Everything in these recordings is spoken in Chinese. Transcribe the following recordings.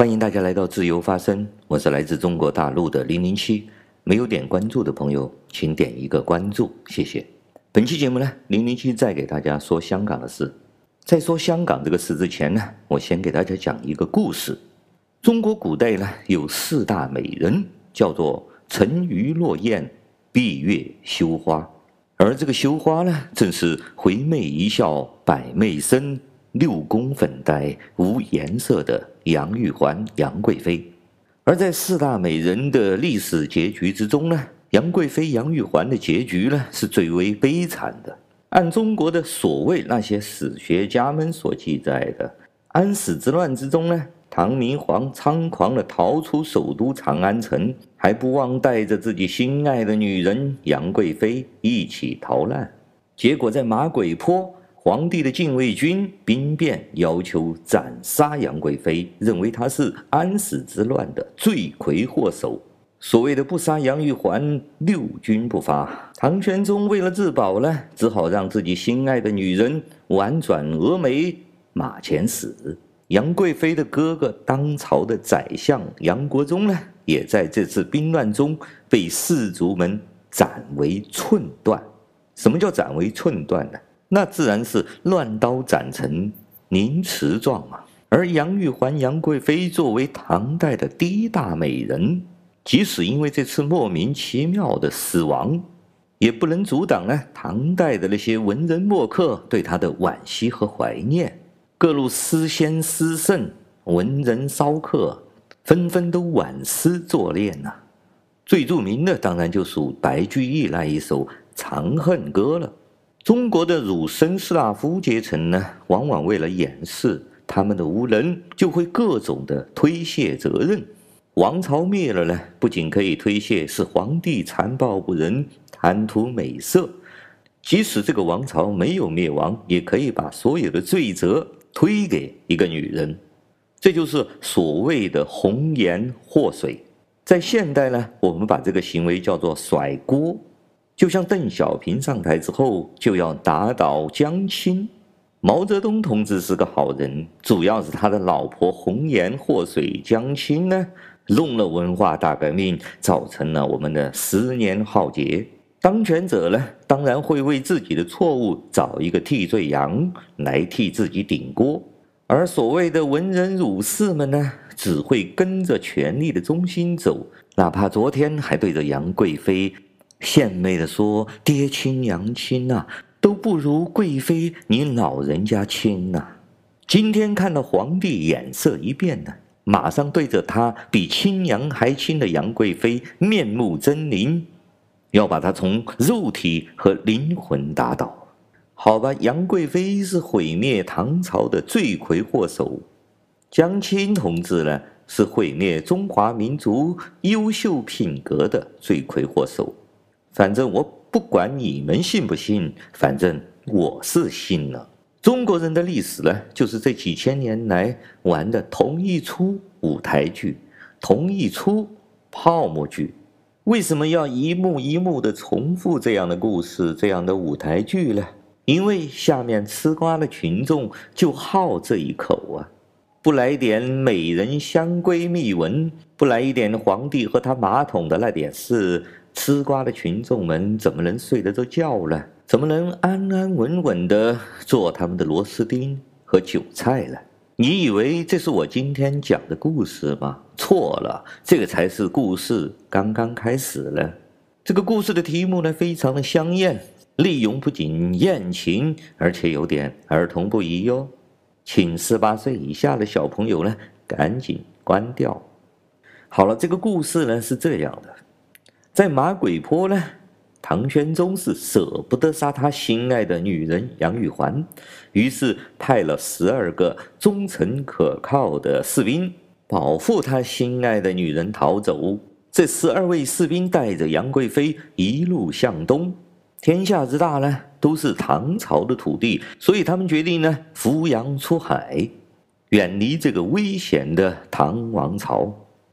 欢迎大家来到自由发声我是来自中国大陆的零零七。没有点关注的朋友请点一个关注谢谢。本期节目呢零零七再给大家说香港的事。在说香港这个事之前呢我先给大家讲一个故事。中国古代呢有四大美人叫做沉鱼落雁闭月羞花。而这个羞花呢正是回媚一笑百媚生六宫粉黛无颜色的杨玉环杨贵妃。而在四大美人的历史结局之中呢，杨贵妃杨玉环的结局呢，是最为悲惨的。按中国的所谓那些史学家们所记载的，安史之乱之中呢，唐明皇猖狂地逃出首都长安城，还不忘带着自己心爱的女人杨贵妃一起逃难。结果在马嵬坡，皇帝的禁卫军兵变，要求斩杀杨贵妃，认为她是安史之乱的罪魁祸首。所谓的不杀杨玉环，六军不发。唐玄宗为了自保呢，只好让自己心爱的女人婉转蛾眉马前死。杨贵妃的哥哥，当朝的宰相杨国忠呢，也在这次兵乱中被士族们斩为寸断。什么叫斩为寸断呢？那自然是乱刀斩成凌迟状嘛。而杨玉环杨贵妃作为唐代的第一大美人。即使因为这次莫名其妙的死亡，也不能阻挡呢唐代的那些文人墨客对她的惋惜和怀念。各路诗仙诗圣、文人骚客，纷纷都挽诗作恋呐、最著名的当然就属白居易那一首《长恨歌》了。中国的儒生士大夫阶层呢，往往为了掩饰他们的无能，就会各种的推卸责任。王朝灭了呢，不仅可以推卸是皇帝残暴不仁、贪图美色，即使这个王朝没有灭亡，也可以把所有的罪责推给一个女人，这就是所谓的红颜祸水。在现代呢，我们把这个行为叫做甩锅。就像邓小平上台之后就要打倒江青，毛泽东同志是个好人，主要是他的老婆红颜祸水江青呢。弄了文化大革命，造成了我们的十年浩劫。当权者呢，当然会为自己的错误找一个替罪羊来替自己顶锅，而所谓的文人儒士们呢，只会跟着权力的中心走，哪怕昨天还对着杨贵妃献媚的说“爹亲娘亲呐”，都不如贵妃你老人家亲呐。今天看到皇帝眼色一变呢。马上对着他比亲娘还亲的杨贵妃面目狰狞，要把她从肉体和灵魂打倒。好吧，杨贵妃是毁灭唐朝的罪魁祸首，江青同志呢是毁灭中华民族优秀品格的罪魁祸首。反正我不管你们信不信，反正我是信了。中国人的历史呢，就是这几千年来玩的同一出舞台剧，同一出泡沫剧。为什么要一幕一幕的重复这样的故事、这样的舞台剧呢？因为下面吃瓜的群众就好这一口啊！不来点美人香闺蜜闻，不来一点皇帝和他马桶的那点事，吃瓜的群众们怎么能睡得着觉呢？怎么能安安稳稳地做他们的螺丝钉和韭菜呢？你以为这是我今天讲的故事吗？错了，这个才是故事刚刚开始呢。这个故事的题目呢，非常的香艳，内容不仅艳情，而且有点儿童不宜哟。请十八岁以下的小朋友呢，赶紧关掉。好了，这个故事呢是这样的，在马嵬坡呢。唐玄宗是舍不得杀他心爱的女人杨玉环，于是派了十二个忠诚可靠的士兵保护他心爱的女人逃走。这十二位士兵带着杨贵妃一路向东。天下之大呢，都是唐朝的土地，所以他们决定呢扶杨出海，远离这个危险的唐王朝。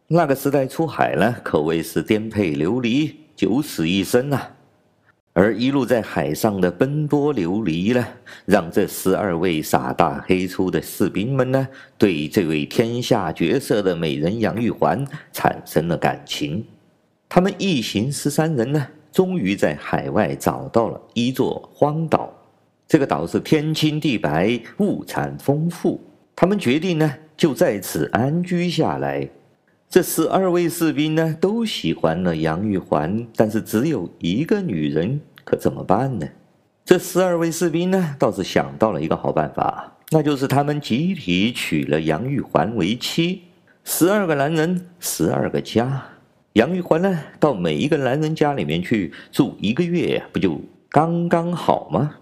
那个时代出海呢，可谓是颠沛流离，九死一生、啊。而一路在海上的奔波流离呢，让这十二位傻大黑粗的士兵们呢，对这位天下绝色的美人杨玉环产生了感情。他们一行十三人呢，终于在海外找到了一座荒岛。这个岛是天青地白，物产丰富。他们决定呢，就在此安居下来。这十二位士兵呢，都喜欢了杨玉环，但是只有一个女人，可怎么办呢？这十二位士兵呢，倒是想到了一个好办法，那就是他们集体娶了杨玉环为妻。十二个男人，十二个家。杨玉环呢，到每一个男人家里面去住一个月，不就刚刚好吗？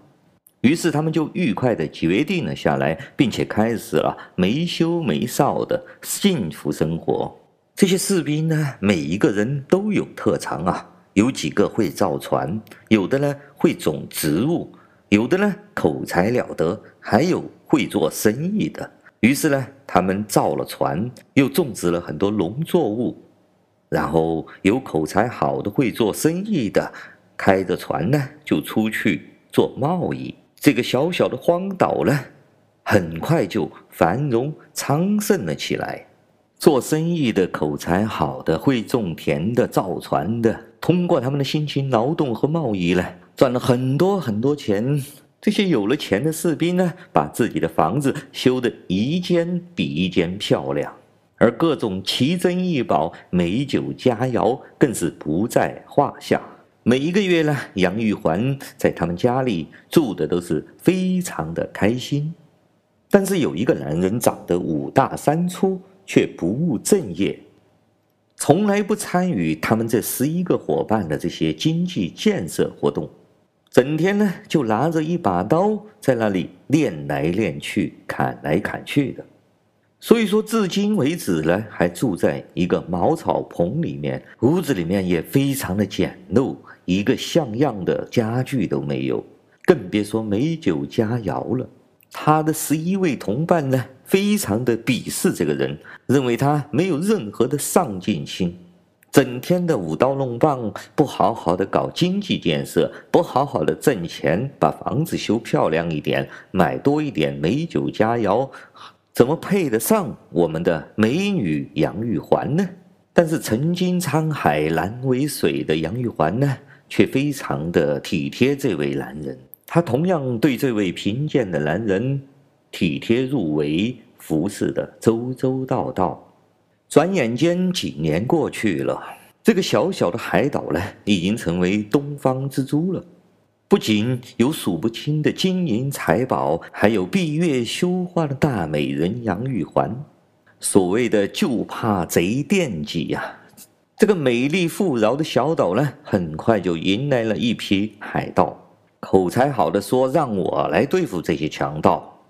于是他们就愉快地决定了下来，并且开始了没羞没臊的幸福生活。这些士兵呢，每一个人都有特长啊，有几个会造船，有的呢会种植物，有的呢口才了得，还有会做生意的。于是呢，他们造了船，又种植了很多农作物，然后有口才好的、会做生意的，开着船呢就出去做贸易。这个小小的荒岛呢，很快就繁荣昌盛了起来。做生意的、口才好的、会种田的、造船的，通过他们的辛勤劳动和贸易呢，赚了很多很多钱。这些有了钱的士兵呢，把自己的房子修得一间比一间漂亮，而各种奇珍异宝、美酒佳肴更是不在话下。每一个月呢，杨玉环在他们家里住的都是非常的开心。但是有一个男人长得五大三粗。却不务正业，从来不参与他们这十一个伙伴的这些经济建设活动，整天呢就拿着一把刀在那里练来练去、砍来砍去的。所以说，至今为止呢，还住在一个茅草棚里面，屋子里面也非常的简陋，一个像样的家具都没有，更别说美酒佳肴了。他的十一位同伴呢，非常的鄙视这个人，认为他没有任何的上进心，整天的舞刀弄棒，不好好的搞经济建设，不好好的挣钱，把房子修漂亮一点，买多一点美酒佳肴，怎么配得上我们的美女杨玉环呢？但是曾经沧海难为水的杨玉环呢，却非常的体贴这位男人。他同样对这位贫贱的男人体贴入微，服侍得周周到到。转眼间几年过去了，这个小小的海岛呢，已经成为东方之珠了。不仅有数不清的金银财宝，还有闭月羞花的大美人杨玉环。所谓的“就怕贼惦记”呀，这个美丽富饶的小岛呢，很快就迎来了一批海盗。口才好的说：“让我来对付这些强盗。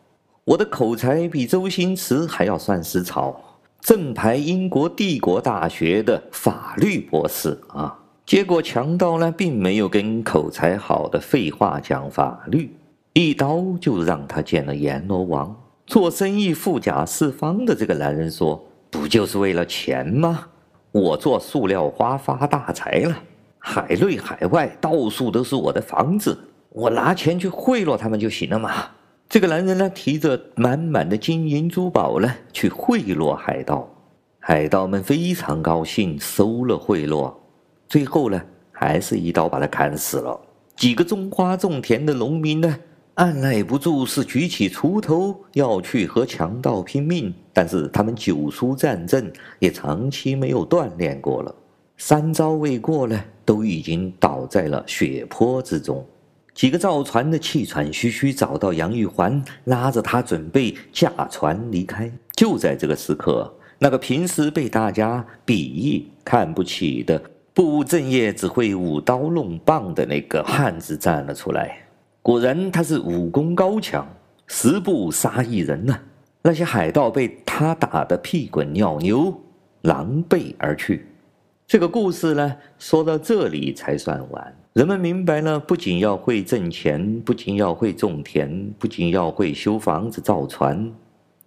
我的口才比周星驰还要算时潮，正牌英国帝国大学的法律博士啊！结果强盗呢，并没有跟口才好的废话讲法律，一刀就让他见了阎罗王。做生意富甲四方的这个男人说：‘不就是为了钱吗？我做塑料花发大财了，海内海外到处都是我的房子。’”我拿钱去贿赂他们就行了嘛。这个男人呢，提着满满的金银珠宝呢，去贿赂海盗。海盗们非常高兴，收了贿赂。最后呢，还是一刀把他砍死了。几个种花种田的农民呢，按耐不住，是举起锄头要去和强盗拼命。但是他们久疏战阵，也长期没有锻炼过了，三招未过呢，都已经倒在了血泊之中。几个造船的气喘吁吁找到杨玉环，拉着她准备驾船离开。就在这个时刻，那个平时被大家鄙夷、看不起的、不务正业、只会舞刀弄棒的那个汉子站了出来。果然，他是武功高强，十步杀一人呐、那些海盗被他打得屁滚尿流，狼狈而去。这个故事呢，说到这里才算完。人们明白了，不仅要会挣钱，不仅要会种田，不仅要会修房子、造船，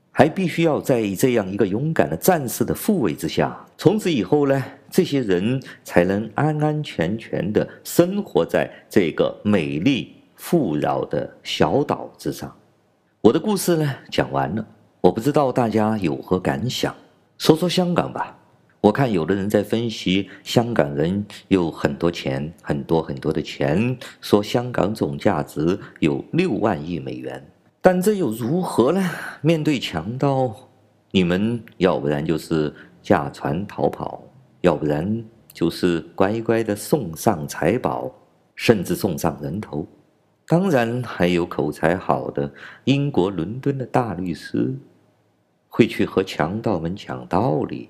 还必须要在这样一个勇敢的战士的护卫之下。从此以后呢，这些人才能安安全全的生活在这个美丽富饶的小岛之上。我的故事呢，讲完了，我不知道大家有何感想。说说香港吧，我看有的人在分析香港人有很多钱，很多很多的钱，说香港总价值有六万亿美元，但这又如何呢？面对强盗，你们要不然就是驾船逃跑，要不然就是乖乖的送上财宝，甚至送上人头。当然还有口才好的英国伦敦的大律师。会去和强盗们讲道理，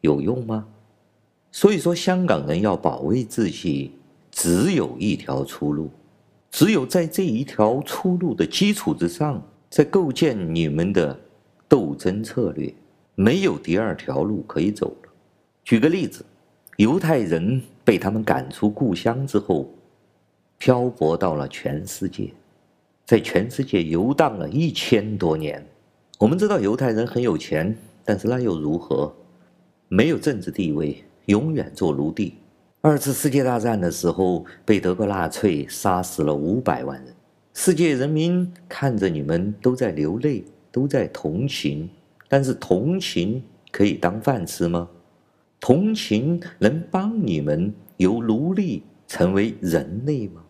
有用吗？所以说，香港人要保卫自己，只有一条出路，只有在这一条出路的基础之上，再构建你们的斗争策略，没有第二条路可以走了。举个例子，犹太人被他们赶出故乡之后，漂泊到了全世界，在全世界游荡了一千多年。我们知道犹太人很有钱，但是那又如何？没有政治地位，永远做奴隶。二次世界大战的时候，被德国纳粹杀死了五百万人。世界人民看着你们都在流泪，都在同情，但是同情可以当饭吃吗？同情能帮你们由奴隶成为人类吗？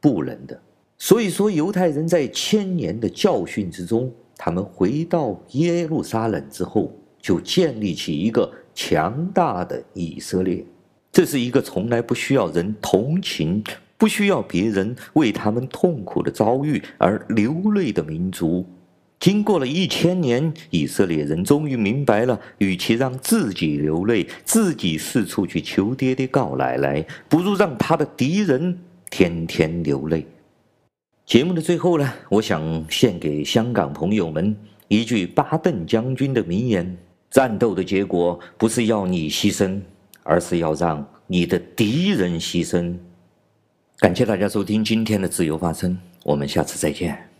不能的。所以说，犹太人在千年的教训之中。他们回到耶路撒冷之后，就建立起一个强大的以色列。这是一个从来不需要人同情、不需要别人为他们痛苦的遭遇而流泪的民族。经过了一千年，以色列人终于明白了：与其让自己流泪，自己四处去求爹爹告奶奶，不如让他的敌人天天流泪。节目的最后呢，我想献给香港朋友们一句巴顿将军的名言：战斗的结果不是要你牺牲，而是要让你的敌人牺牲。感谢大家收听今天的自由发声，我们下次再见。